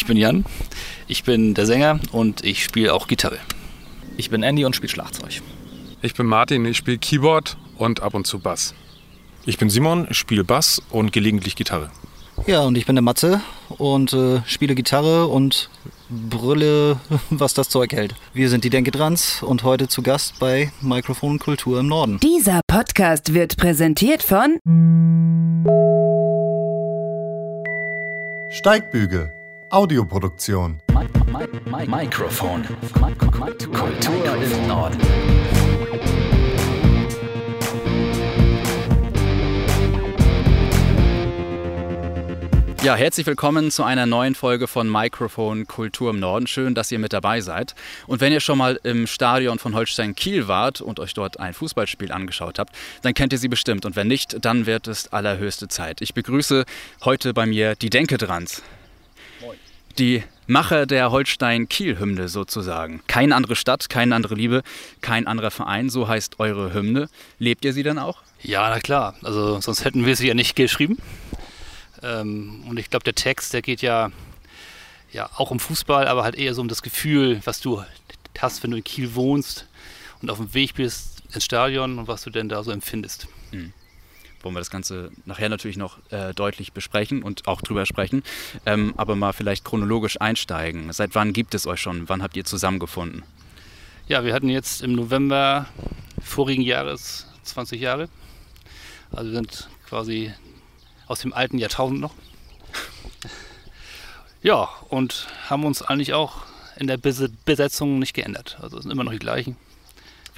Ich bin Jan, ich bin der Sänger und ich spiele auch Gitarre. Ich bin Andy und spiele Schlagzeug. Ich bin Martin, ich spiele Keyboard und ab und zu Bass. Ich bin Simon, spiele Bass und gelegentlich Gitarre. Ja, und ich bin der Matze und äh, spiele Gitarre und brülle, was das Zeug hält. Wir sind die Denke Trans und heute zu Gast bei Mikrofon Kultur im Norden. Dieser Podcast wird präsentiert von Steigbügel, Audioproduktion. Mikrofon. Kultur im Norden. Ja, herzlich willkommen zu einer neuen Folge von Mikrofon Kultur im Norden. Schön, dass ihr mit dabei seid. Und wenn ihr schon mal im Stadion von Holstein Kiel wart und euch dort ein Fußballspiel angeschaut habt, dann kennt ihr sie bestimmt. Und wenn nicht, dann wird es allerhöchste Zeit. Ich begrüße heute bei mir die Denke Drans. Die Macher der Holstein-Kiel-Hymne sozusagen. Keine andere Stadt, keine andere Liebe, kein anderer Verein, so heißt eure Hymne. Lebt ihr sie dann auch? Ja, na klar. Also sonst hätten wir sie ja nicht geschrieben. Ähm, und ich glaube, der Text, der geht ja, ja auch um Fußball, aber halt eher so um das Gefühl, was du hast, wenn du in Kiel wohnst und auf dem Weg bist ins Stadion und was du denn da so empfindest. Mhm. Wollen wir das Ganze nachher natürlich noch äh, deutlich besprechen und auch drüber sprechen. Ähm, aber mal vielleicht chronologisch einsteigen. Seit wann gibt es euch schon? Wann habt ihr zusammengefunden? Ja, wir hatten jetzt im November vorigen Jahres 20 Jahre. Also wir sind quasi aus dem alten Jahrtausend noch. Ja, und haben uns eigentlich auch in der Besetzung nicht geändert. Also sind immer noch die gleichen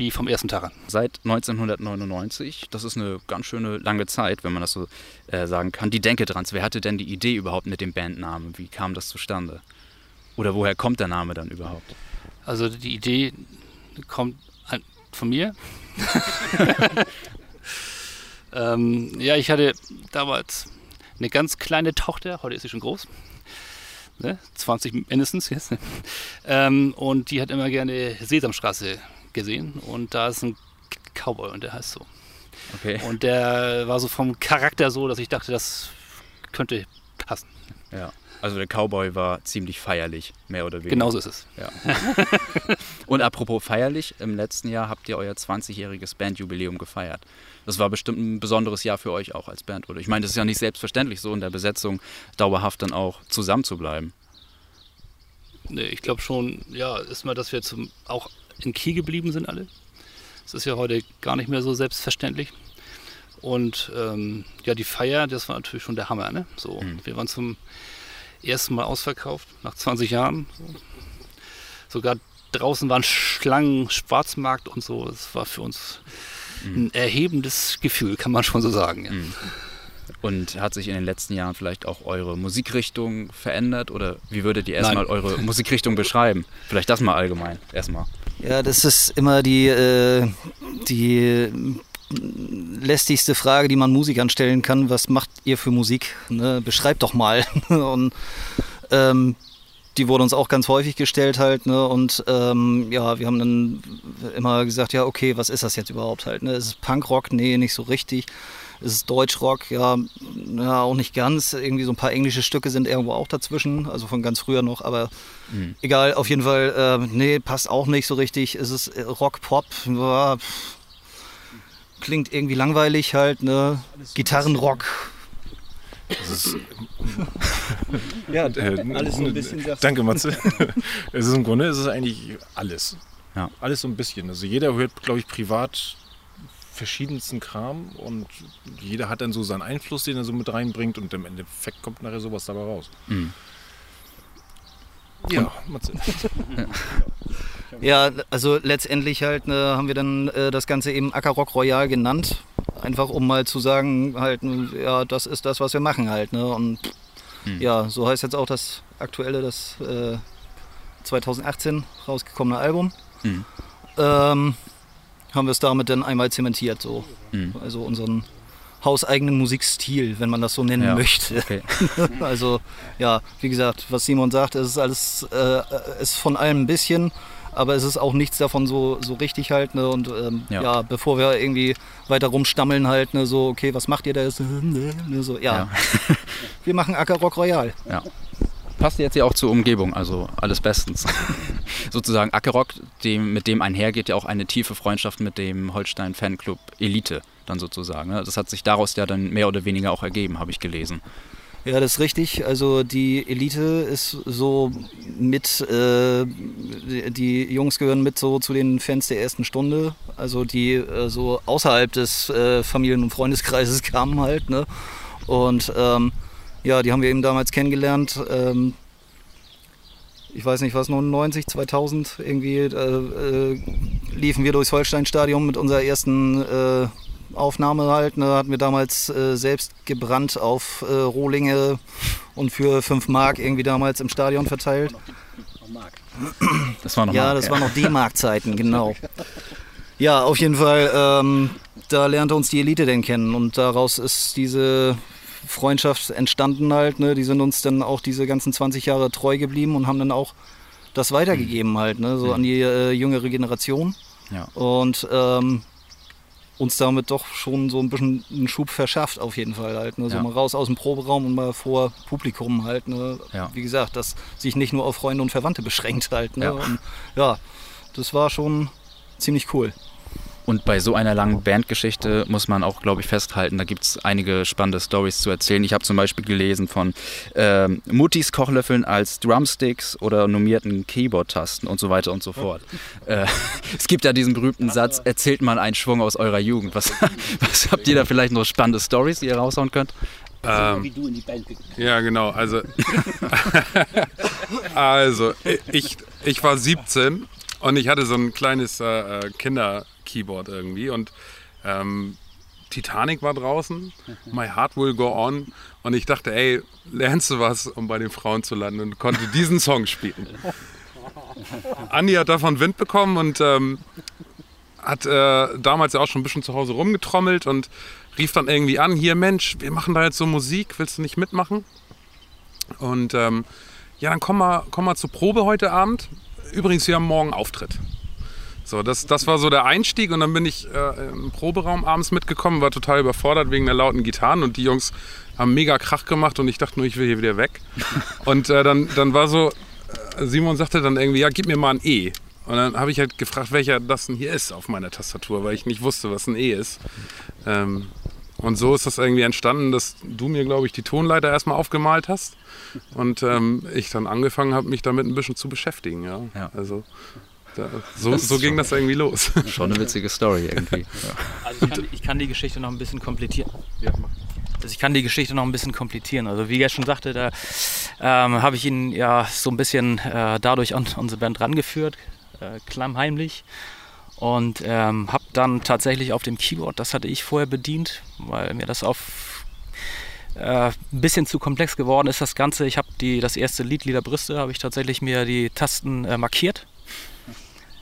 wie vom ersten Tag an. Seit 1999, das ist eine ganz schöne lange Zeit, wenn man das so äh, sagen kann. Die Denke dran, wer hatte denn die Idee überhaupt mit dem Bandnamen? Wie kam das zustande? Oder woher kommt der Name dann überhaupt? Also die Idee kommt von mir. ähm, ja, ich hatte damals eine ganz kleine Tochter, heute ist sie schon groß. Ne? 20 mindestens jetzt. Ähm, und die hat immer gerne Sesamstraße gesehen und da ist ein Cowboy und der heißt so. Okay. Und der war so vom Charakter so, dass ich dachte, das könnte passen. Ja. Also der Cowboy war ziemlich feierlich, mehr oder weniger. Genauso ist es. Ja. und apropos feierlich, im letzten Jahr habt ihr euer 20-jähriges Bandjubiläum gefeiert. Das war bestimmt ein besonderes Jahr für euch auch als Band, oder? Ich meine, das ist ja nicht selbstverständlich, so in der Besetzung dauerhaft dann auch zusammen zu bleiben. Nee, ich glaube schon, ja, ist mal, dass wir zum, auch in Kiel geblieben sind alle. Das ist ja heute gar nicht mehr so selbstverständlich. Und ähm, ja, die Feier, das war natürlich schon der Hammer. Ne? So, mhm. Wir waren zum ersten Mal ausverkauft, nach 20 Jahren. Sogar draußen waren Schlangen, Schwarzmarkt und so. Das war für uns mhm. ein erhebendes Gefühl, kann man schon so sagen. Ja. Mhm. Und hat sich in den letzten Jahren vielleicht auch eure Musikrichtung verändert? Oder wie würdet ihr erstmal eure Musikrichtung beschreiben? Vielleicht das mal allgemein, erstmal. Ja, das ist immer die, äh, die lästigste Frage, die man Musikern stellen kann. Was macht ihr für Musik? Ne? Beschreibt doch mal. und ähm, die wurde uns auch ganz häufig gestellt halt. Ne? Und ähm, ja, wir haben dann immer gesagt, ja, okay, was ist das jetzt überhaupt halt? Ne? Ist es Punkrock? Nee, nicht so richtig. Ist es Deutschrock? Ja, ja, auch nicht ganz. Irgendwie so ein paar englische Stücke sind irgendwo auch dazwischen, also von ganz früher noch, aber mhm. egal, auf jeden Fall, äh, nee, passt auch nicht so richtig. Ist es Rock, Pop? Ja, klingt irgendwie langweilig halt, ne? Gitarrenrock. Ist, ja, äh, alles so ein bisschen. Danke, Matze. es ist im Grunde ist es eigentlich alles. Ja. Alles so ein bisschen. Also jeder hört, glaube ich, privat verschiedensten Kram und jeder hat dann so seinen Einfluss, den er so mit reinbringt und im Endeffekt kommt nachher sowas dabei raus. Mhm. Ja, Matze. Ja, also letztendlich halt ne, haben wir dann äh, das Ganze eben Ackerrock Royal genannt. Einfach um mal zu sagen, halt, ja, das ist das, was wir machen halt. Ne? Und hm. ja, so heißt jetzt auch das aktuelle, das äh, 2018 rausgekommene Album. Hm. Ähm, haben wir es damit dann einmal zementiert, so. Hm. Also unseren hauseigenen Musikstil, wenn man das so nennen ja, möchte. Okay. also ja, wie gesagt, was Simon sagt, es ist alles, äh, ist von allem ein bisschen aber es ist auch nichts davon so, so richtig halt. Ne? Und ähm, ja. ja. bevor wir irgendwie weiter rumstammeln halt, ne? so, okay, was macht ihr da? Ne, so, ja. ja. wir machen Acker Rock Royal. Ja. Passt jetzt ja auch zur Umgebung, also alles bestens. Sozusagen Ackerock, dem, mit dem einhergeht ja auch eine tiefe Freundschaft mit dem Holstein Fanclub Elite dann sozusagen. Ne? Das hat sich daraus ja dann mehr oder weniger auch ergeben, habe ich gelesen. Ja, das ist richtig. Also die Elite ist so mit, äh, die Jungs gehören mit so zu den Fans der ersten Stunde. Also die äh, so außerhalb des äh, Familien- und Freundeskreises kamen halt. Ne? Und ähm, ja, die haben wir eben damals kennengelernt. Ähm, ich weiß nicht was, 99, 2000 irgendwie äh, äh, liefen wir durchs Holsteinstadion mit unserer ersten äh, Aufnahme halt. Ne, hatten wir damals äh, selbst gebrannt auf äh, Rohlinge und für 5 Mark irgendwie damals im Stadion verteilt. Das war noch ja, Mark, das ja. war noch D-Mark-Zeiten, genau. Ja, auf jeden Fall, ähm, da lernte uns die Elite denn kennen und daraus ist diese Freundschaft entstanden halt. Ne? Die sind uns dann auch diese ganzen 20 Jahre treu geblieben und haben dann auch das weitergegeben halt, ne? so an die äh, jüngere Generation. Ja. Und ähm, uns damit doch schon so ein bisschen einen Schub verschafft, auf jeden Fall halt. Ne? So Ja. mal raus aus dem Proberaum und mal vor Publikum halt. Ne? Ja. Wie gesagt, das sich nicht nur auf Freunde und Verwandte beschränkt halt. Ne? Ja. Und, ja, das war schon ziemlich cool. Und bei so einer langen Bandgeschichte muss man auch, glaube ich, festhalten, da gibt es einige spannende Stories zu erzählen. Ich habe zum Beispiel gelesen von ähm, Muttis Kochlöffeln als Drumsticks oder nummierten Keyboard-Tasten und so weiter und so fort. Äh, es gibt ja diesen berühmten Satz, erzählt mal einen Schwung aus eurer Jugend. Was, was habt ihr da vielleicht noch spannende Stories, die ihr raushauen könnt? Ähm, ja, genau. Also, also ich, ich war 17 und ich hatte so ein kleines äh, Kinder-Keyboard irgendwie und ähm, Titanic war draußen, My Heart Will Go On und ich dachte, ey, lernst du was, um bei den Frauen zu landen und konnte diesen Song spielen. Andi hat davon Wind bekommen und ähm, hat äh, damals ja auch schon ein bisschen zu Hause rumgetrommelt und rief dann irgendwie an, hier Mensch, wir machen da jetzt so Musik, willst du nicht mitmachen? Und ähm, ja, dann komm mal, komm mal zur Probe heute Abend. Übrigens, wir haben morgen Auftritt. So, das, das war so der Einstieg und dann bin ich äh, im Proberaum abends mitgekommen, war total überfordert wegen der lauten Gitarren und die Jungs haben mega Krach gemacht und ich dachte nur, ich will hier wieder weg. Und äh, dann, dann war so, äh, Simon sagte dann irgendwie, ja, gib mir mal ein E. Und dann habe ich halt gefragt, welcher das denn hier ist auf meiner Tastatur, weil ich nicht wusste, was ein E ist. Ähm, und so ist das irgendwie entstanden, dass du mir, glaube ich, die Tonleiter erstmal aufgemalt hast und ähm, ich dann angefangen habe, mich damit ein bisschen zu beschäftigen. Ja. Ja. Also da, so, so ging das irgendwie los. Schon eine witzige Story irgendwie. Ja. Also ich kann, ich kann die Geschichte noch ein bisschen komplizieren. Also ich kann die Geschichte noch ein bisschen komplizieren. Also wie er schon sagte, da ähm, habe ich ihn ja so ein bisschen äh, dadurch an unsere Band rangeführt, äh, klammheimlich. Und ähm, habe dann tatsächlich auf dem Keyboard, das hatte ich vorher bedient, weil mir das auf äh, ein bisschen zu komplex geworden ist, das Ganze. Ich habe das erste Lied, Lieder Brüste, habe ich tatsächlich mir die Tasten äh, markiert.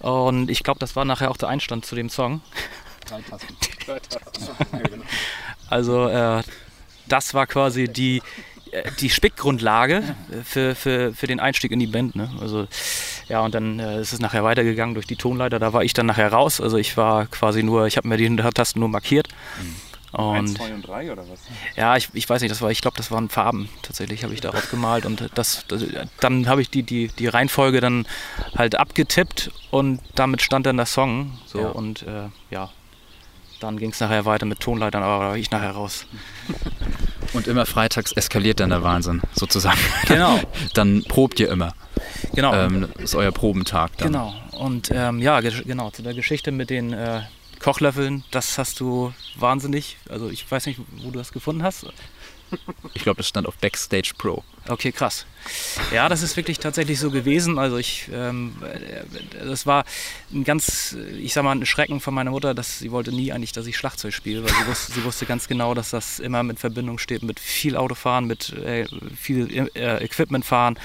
Und ich glaube, das war nachher auch der Einstand zu dem Song. Also äh, das war quasi die, äh, die Spickgrundlage für, für, für den Einstieg in die Band. Ne? Also ja, und dann äh, ist es nachher weitergegangen durch die Tonleiter. Da war ich dann nachher raus. Also ich war quasi nur, ich habe mir die Tasten nur markiert. Und Eins, zwei und drei oder was? ja, ich, ich weiß nicht, das war, ich glaube, das waren Farben tatsächlich, habe ich darauf gemalt und das, das dann habe ich die, die, die Reihenfolge dann halt abgetippt und damit stand dann der Song. So Ja. und äh, ja, dann ging es nachher weiter mit Tonleitern, aber da ich nachher raus. Und immer freitags eskaliert dann der Wahnsinn, sozusagen. Genau. dann probt ihr immer. Genau. Ähm, ist euer Probentag dann. Genau. Und ähm, ja, ge- genau, zu der Geschichte mit den äh, Kochlöffeln, das hast du wahnsinnig, also ich weiß nicht, wo du das gefunden hast. Ich glaube, das stand auf Backstage Pro. Okay, krass. Ja, das ist wirklich tatsächlich so gewesen. Also ich, ähm, äh, das war ein ganz, ich sag mal, ein Schrecken von meiner Mutter, dass sie wollte nie eigentlich, dass ich Schlagzeug spiele, weil sie wusste, sie wusste ganz genau, dass das immer mit Verbindung steht mit viel Autofahren, mit äh, viel äh, Equipment fahren,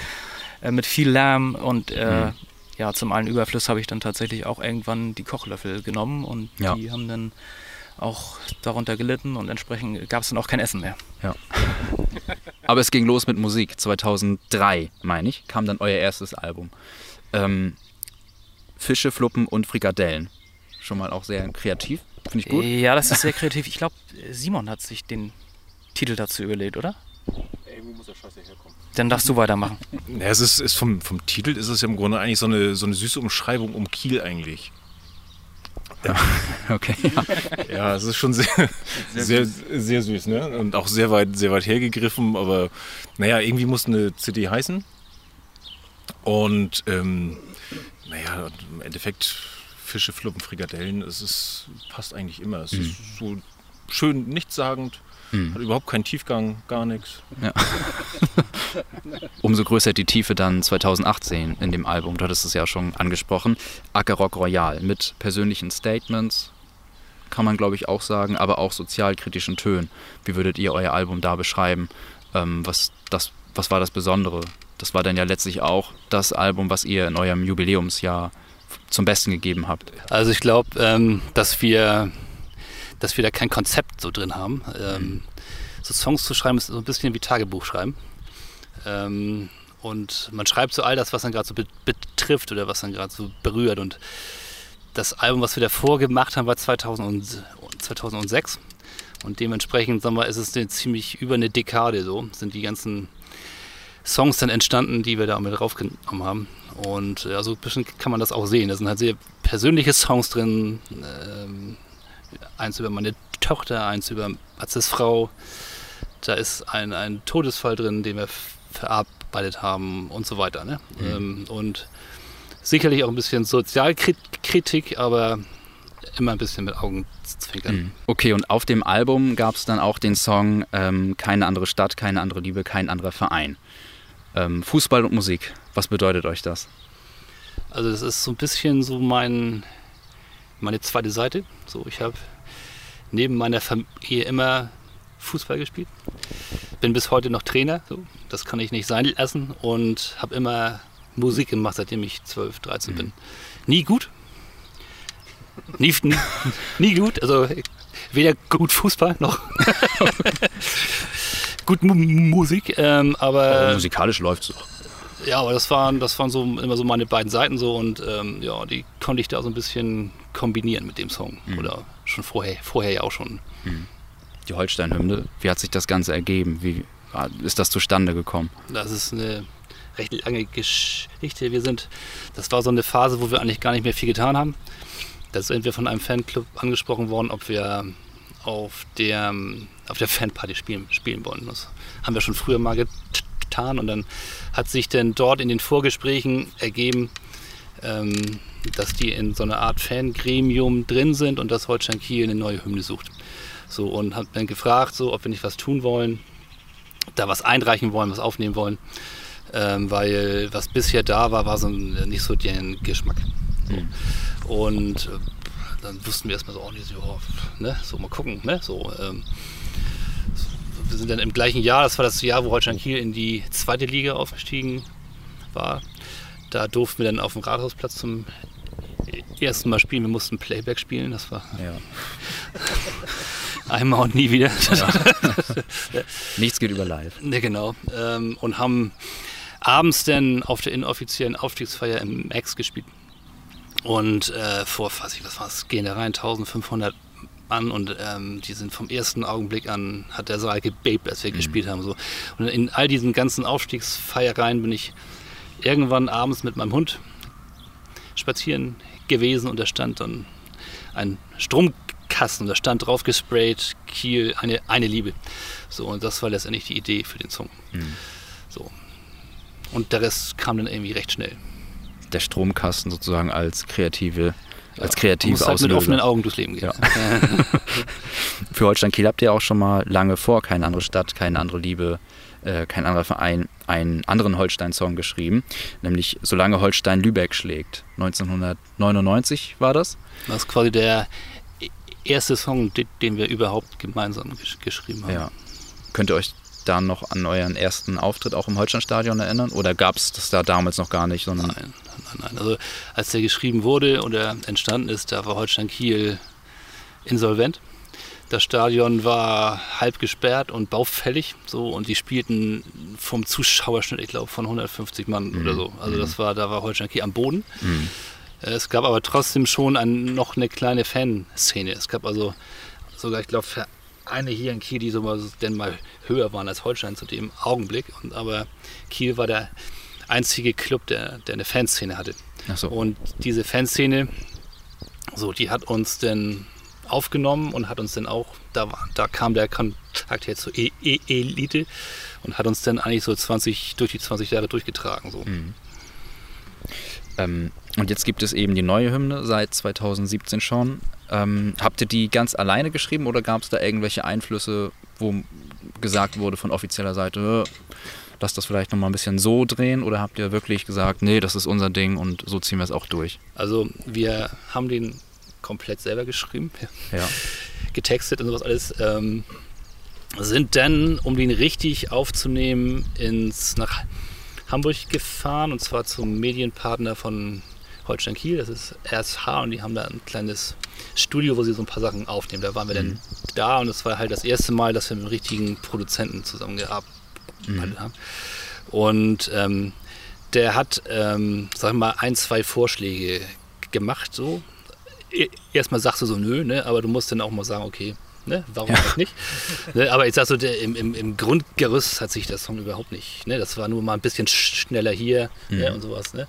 äh, mit viel Lärm und äh, ja, zum allen Überfluss habe ich dann tatsächlich auch irgendwann die Kochlöffel genommen und Ja. die haben dann auch darunter gelitten und entsprechend gab es dann auch kein Essen mehr. Aber es ging los mit Musik. 2003, meine ich, kam dann euer erstes Album. Ähm, Fische, Fluppen und Frikadellen. Schon mal auch sehr kreativ. Finde ich gut. Ja, das ist sehr kreativ. Ich glaube, Simon hat sich den Titel dazu überlegt, oder? Irgendwo muss der Scheiße herkommen. Dann darfst du weitermachen. Ja, es ist, ist vom, vom Titel ist es im Grunde eigentlich so eine, so eine süße Umschreibung um Kiel eigentlich. Ja. Okay. Ja. ja, es ist schon sehr, sehr, sehr, sehr, süß, ne? Und auch sehr weit, sehr weit hergegriffen, aber naja, irgendwie muss eine CD heißen. Und ähm, naja, im Endeffekt Fische, Fluppen, Frikadellen, es ist, passt eigentlich immer. Es mhm. ist so schön nichtssagend, mhm. hat überhaupt keinen Tiefgang, gar nichts. Ja. Umso größer die Tiefe dann 2018 in dem Album, du hattest es ja schon angesprochen. Ackerock Royal mit persönlichen Statements, kann man glaube ich auch sagen, aber auch sozialkritischen Tönen. Wie würdet ihr euer Album da beschreiben? Ähm, was, das, was war das Besondere? Das war dann ja letztlich auch das Album, was ihr in eurem Jubiläumsjahr zum Besten gegeben habt. Also ich glaube, ähm, dass wir dass wir da kein Konzept so drin haben. Ähm, so Songs zu schreiben ist so ein bisschen wie Tagebuch schreiben. Ähm, und man schreibt so all das, was dann gerade so betrifft oder was dann gerade so berührt. Und das Album, was wir davor gemacht haben, war 2000 und, 2006. Und dementsprechend, sagen wir, ist es ziemlich über eine Dekade so, sind die ganzen Songs dann entstanden, die wir da mit draufgenommen haben. Und ja, so ein bisschen kann man das auch sehen. Da sind halt sehr persönliche Songs drin. Ähm, eins über meine Tochter, eins über Matzes Frau. Da ist ein, ein Todesfall drin, den wir verarbeitet haben und so weiter. Ne? Mhm. Ähm, und sicherlich auch ein bisschen Sozialkritik, aber immer ein bisschen mit Augenzwinkern. Mhm. Okay, und auf dem Album gab es dann auch den Song ähm, Keine andere Stadt, keine andere Liebe, kein anderer Verein. Ähm, Fußball und Musik, was bedeutet euch das? Also das ist so ein bisschen so mein, meine zweite Seite. So, ich habe neben meiner Familie immer Fußball gespielt. Bin bis heute noch Trainer, so. das kann ich nicht sein lassen und habe immer Musik gemacht, seitdem ich 12, 13 mhm. bin. Nie gut. Nie, nie, nie gut, also weder gut Fußball noch gut Musik, ähm, aber, aber musikalisch läuft es doch. Ja, aber das waren, das waren so immer so meine beiden Seiten so und ähm, ja, die konnte ich da so ein bisschen kombinieren mit dem Song. Mhm. Oder schon vorher, vorher ja auch schon. Mhm. Die Holstein-Hymne, wie hat sich das Ganze ergeben? Wie ist das zustande gekommen? Das ist eine recht lange Geschichte. Wir sind, das war so eine Phase, wo wir eigentlich gar nicht mehr viel getan haben. Da sind wir von einem Fanclub angesprochen worden, ob wir auf der, auf der Fanparty spielen, spielen wollen. Das haben wir schon früher mal getan und dann hat sich denn dort in den Vorgesprächen ergeben, ähm, dass die in so einer Art Fangremium drin sind und dass Holstein Kiel eine neue Hymne sucht. So und hat dann gefragt, so, ob wir nicht was tun wollen, da was einreichen wollen, was aufnehmen wollen, ähm, weil was bisher da war, war so nicht so deren Geschmack. So. Mhm. Und äh, dann wussten wir erstmal so, oh, nicht so, ne, so mal gucken, ne, so. Ähm, wir sind dann im gleichen Jahr, das war das Jahr, wo Holstein Kiel in die zweite Liga aufgestiegen war. Da durften wir dann auf dem Rathausplatz zum ersten Mal spielen. Wir mussten Playback spielen, das war ja. einmal und nie wieder. Ja. Nichts geht über live. Ne, genau. Ähm, und haben abends dann auf der inoffiziellen Aufstiegsfeier im Max gespielt. Und äh, vor, weiß ich, was war es, gehen da rein, 1500 an und ähm, die sind vom ersten Augenblick an, hat der Saal gebebt, als wir mhm. gespielt haben. So. Und in all diesen ganzen Aufstiegsfeiereien bin ich irgendwann abends mit meinem Hund spazieren gewesen und da stand dann ein Stromkasten und da stand drauf gesprayt, Kiel, eine, eine Liebe. So, und das war letztendlich die Idee für den Song. Mhm. So. Und der Rest kam dann irgendwie recht schnell. Der Stromkasten sozusagen als kreative als kreativ halt mit offenen Augen durchs Leben gehen. Ja. Für Holstein Kiel habt ihr auch schon mal lange vor keine andere Stadt, keine andere Liebe, äh, kein anderer Verein einen anderen Holstein-Song geschrieben, nämlich Solange Holstein Lübeck schlägt. 1999 war das. Das ist quasi der erste Song, den wir überhaupt gemeinsam geschrieben haben. Ja. Könnt ihr euch da noch an euren ersten Auftritt auch im Holsteinstadion erinnern? Oder gab es das da damals noch gar nicht? Sondern nein, nein, nein. Also als der geschrieben wurde oder entstanden ist, da war Holstein Kiel insolvent. Das Stadion war halb gesperrt und baufällig, so und die spielten vom Zuschauerschnitt, ich glaube, von 150 Mann mhm. oder so. Also das mhm. war, da war Holstein Kiel am Boden. Mhm. Es gab aber trotzdem schon ein, noch eine kleine Fanszene. Es gab also sogar, ich glaube, eine hier in Kiel, die so mal, denn mal höher waren als Holstein zu dem Augenblick. Und, aber Kiel war der einzige Club, der, der eine Fanszene hatte. So. Und diese Fanszene, so, die hat uns dann aufgenommen und hat uns dann auch, da, da kam der Kontakt jetzt zur e e Elite und hat uns dann eigentlich so 20, durch die 20 Jahre durchgetragen. So. Mhm. Ähm, und jetzt gibt es eben die neue Hymne seit 2017 schon. Ähm, habt ihr die ganz alleine geschrieben oder gab es da irgendwelche Einflüsse, wo gesagt wurde von offizieller Seite, lass das vielleicht nochmal ein bisschen so drehen oder habt ihr wirklich gesagt, nee, das ist unser Ding und so ziehen wir es auch durch? Also wir haben den komplett selber geschrieben, ja. getextet und sowas alles. Ähm, sind dann, um den richtig aufzunehmen, ins, nach Hamburg gefahren und zwar zum Medienpartner von Holstein Kiel, das ist RSH und die haben da ein kleines Studio, wo sie so ein paar Sachen aufnehmen. Da waren wir mhm. dann da und es war halt das erste Mal, dass wir mit einem richtigen Produzenten zusammengearbeitet mhm. haben. Und ähm, der hat, ähm, sag ich mal, ein, zwei Vorschläge gemacht so. E, erstmal sagst du so, nö, ne? aber du musst dann auch mal sagen, okay, Ne? Warum ja. nicht? Ne? Aber ich sag so, der, im, im, im, Grundgerüst hat sich der Song überhaupt nicht. Ne? Das war nur mal ein bisschen schneller hier ne? mhm. ne? und sowas. Ne?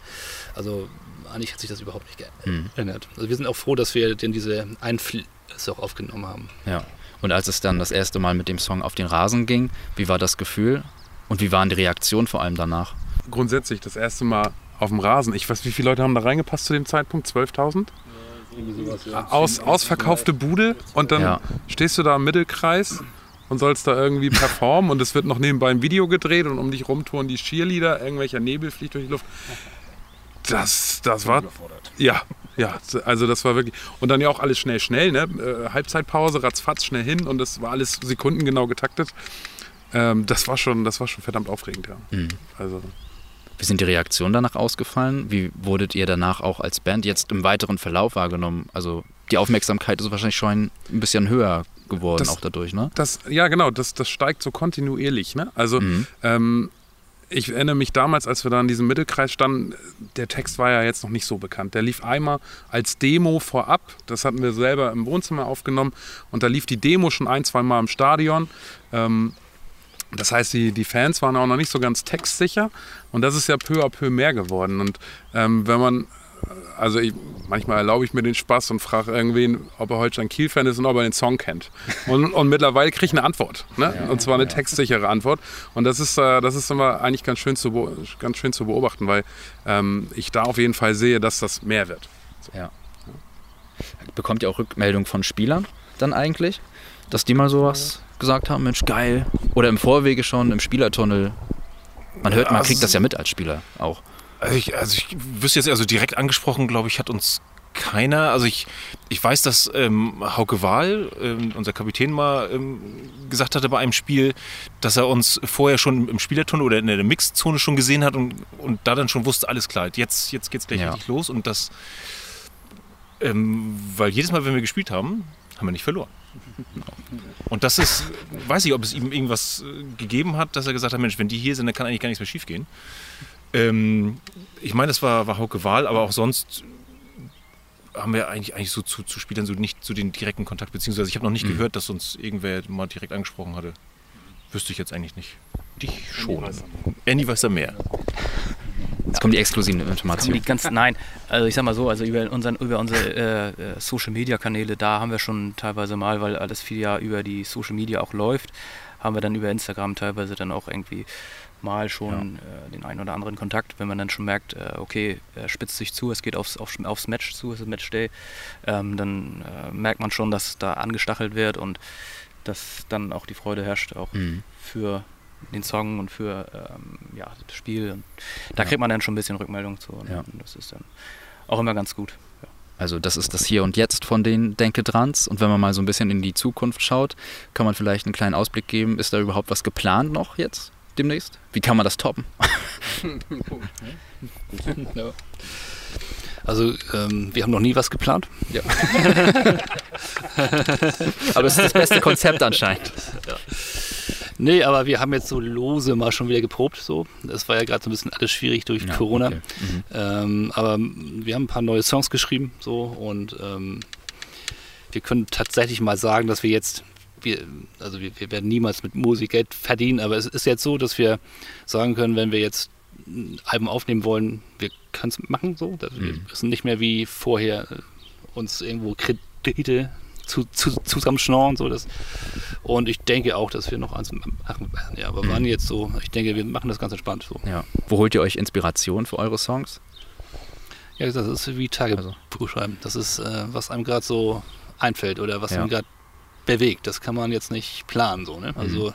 Also eigentlich hat sich das überhaupt nicht mhm. geändert. Also wir sind auch froh, dass wir denn diese Einflüsse auch aufgenommen haben. Ja. Und als es dann das erste Mal mit dem Song auf den Rasen ging, wie war das Gefühl und wie waren die Reaktionen vor allem danach? Grundsätzlich das erste Mal auf dem Rasen. Ich weiß, wie viele Leute haben da reingepasst zu dem Zeitpunkt? 12.000? Aus, ausverkaufte Bude und dann ja. stehst du da im Mittelkreis und sollst da irgendwie performen und es wird noch nebenbei ein Video gedreht und um dich rumtouren die Cheerleader, irgendwelcher Nebel fliegt durch die Luft. Das, das war. Ja, ja, also das war wirklich. Und dann ja auch alles schnell, schnell, ne? Äh, Halbzeitpause, ratzfatz, schnell hin und das war alles sekundengenau getaktet. Ähm, das, war schon, das war schon verdammt aufregend, ja. Mhm. Also. Wie sind die Reaktionen danach ausgefallen? Wie wurdet ihr danach auch als Band jetzt im weiteren Verlauf wahrgenommen? Also die Aufmerksamkeit ist wahrscheinlich schon ein bisschen höher geworden, das, auch dadurch, ne? Das, ja, genau, das, das steigt so kontinuierlich. Ne? Also mhm. ähm, ich erinnere mich damals, als wir da in diesem Mittelkreis standen, der Text war ja jetzt noch nicht so bekannt. Der lief einmal als Demo vorab. Das hatten wir selber im Wohnzimmer aufgenommen. Und da lief die Demo schon ein, zwei Mal im Stadion. Ähm, das heißt, die, die Fans waren auch noch nicht so ganz textsicher. Und das ist ja peu à peu mehr geworden. Und ähm, wenn man also ich, manchmal erlaube ich mir den Spaß und frage irgendwen, ob er Holstein Kiel-Fan ist und ob er den Song kennt. Und, und mittlerweile kriege ich eine Antwort. Ne? Ja, und zwar eine ja. textsichere Antwort. Und das ist, äh, das ist immer eigentlich ganz schön zu, ganz schön zu beobachten, weil ähm, ich da auf jeden Fall sehe, dass das mehr wird. So. Ja. Bekommt ihr auch Rückmeldungen von Spielern dann eigentlich? Dass die mal sowas gesagt haben, Mensch, geil. Oder im Vorwege schon, im Spielertunnel. Man hört, man kriegt das ja mit als Spieler auch. Also ich, also ich wüsste jetzt, also direkt angesprochen, glaube ich, hat uns keiner. Also ich, ich weiß, dass ähm, Hauke Wahl, ähm, unser Kapitän, mal ähm, gesagt hatte bei einem Spiel, dass er uns vorher schon im Spielertunnel oder in der Mixzone schon gesehen hat und, und da dann schon wusste, alles klar, jetzt, jetzt geht es gleich ja. richtig los. Und das, ähm, weil jedes Mal, wenn wir gespielt haben, haben wir nicht verloren. Und das ist, weiß ich, ob es ihm irgendwas äh, gegeben hat, dass er gesagt hat, Mensch, wenn die hier sind, dann kann eigentlich gar nichts mehr schief gehen. Ähm, ich meine, das war, war Hauke Wahl, aber auch sonst haben wir eigentlich, eigentlich so zu, zu Spielern so nicht so den direkten Kontakt, beziehungsweise ich habe noch nicht mhm. gehört, dass uns irgendwer mal direkt angesprochen hatte. Wüsste ich jetzt eigentlich nicht. Dich schon. Andy weiß da mehr. Kommen die exklusiven Informationen. Ganz, nein, also ich sag mal so, also über, unseren, über unsere äh, äh, Social Media Kanäle, da haben wir schon teilweise mal, weil alles viel ja über die Social Media auch läuft, haben wir dann über Instagram teilweise dann auch irgendwie mal schon ja. äh, den einen oder anderen Kontakt, wenn man dann schon merkt, äh, okay, er spitzt sich zu, es geht aufs, aufs, aufs Match zu, es ist Matchday, ähm, dann äh, merkt man schon, dass da angestachelt wird und dass dann auch die Freude herrscht, auch mhm. für den Song und für ähm, ja, das Spiel. Und da ja. kriegt man dann schon ein bisschen Rückmeldung zu und, ja. das ist dann auch immer ganz gut. Also das ist das Hier und Jetzt von den Denke Drans. Und wenn man mal so ein bisschen in die Zukunft schaut, kann man vielleicht einen kleinen Ausblick geben. Ist da überhaupt was geplant noch jetzt? demnächst? Wie kann man das toppen? Also ähm, wir haben noch nie was geplant. Ja. aber es ist das beste Konzept anscheinend. Ja. Nee, aber wir haben jetzt so lose mal schon wieder geprobt. So. Das war ja gerade so ein bisschen alles schwierig durch ja, Corona. Okay. Mhm. Ähm, aber wir haben ein paar neue Songs geschrieben so und ähm, wir können tatsächlich mal sagen, dass wir jetzt wir, also wir, wir werden niemals mit Musik Geld verdienen, aber es ist jetzt so, dass wir sagen können, wenn wir jetzt ein Album aufnehmen wollen, wir können es machen so. Wir mhm. müssen nicht mehr wie vorher äh, uns irgendwo Kredite zu, zu, zusammenschnorren. So das. Und ich denke auch, dass wir noch eins machen werden. Ja, aber mhm. wann jetzt so? Ich denke, wir machen das ganz entspannt so. Ja. Wo holt ihr euch Inspiration für eure Songs? Ja, das ist wie Tagebuch also. schreiben. Das ist, äh, was einem gerade so einfällt oder was ja. einem gerade bewegt. Das kann man jetzt nicht planen. So, ne? Also mhm.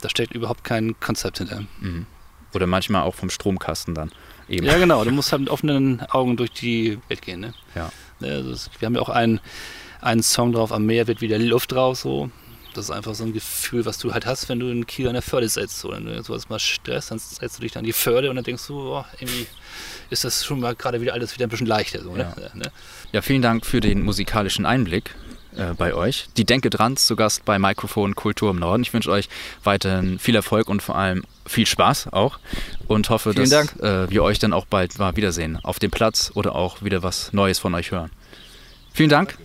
da steckt überhaupt kein Konzept hinter. Mhm. Oder manchmal auch vom Stromkasten dann. Eben. Ja, genau. Du musst halt mit offenen Augen durch die Welt gehen. Ne? Ja. Ist, wir haben ja auch einen, einen Song drauf, am Meer wird wieder Luft raus. So. Das ist einfach so ein Gefühl, was du halt hast, wenn du in Kiel an der Förde setzt. So. Wenn du sowas mal Stress, dann setzt du dich dann an die Förde und dann denkst du, oh, irgendwie ist das schon mal gerade wieder alles wieder ein bisschen leichter. So, ne? ja. Ne? ja, vielen Dank für den musikalischen Einblick äh, bei euch. Die Denke dran zu Gast bei Mikrofon Kultur im Norden. Ich wünsche euch weiterhin viel Erfolg und vor allem viel Spaß auch und hoffe, Vielen dass äh, wir euch dann auch bald mal wiedersehen auf dem Platz oder auch wieder was Neues von euch hören. Vielen Dank.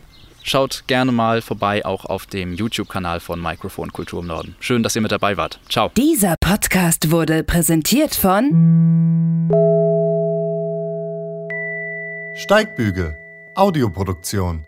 Schaut gerne mal vorbei, auch auf dem YouTube-Kanal von Mikrofon Kultur im Norden. Schön, dass ihr mit dabei wart. Ciao. Dieser Podcast wurde präsentiert von Steigbügel, Audioproduktion.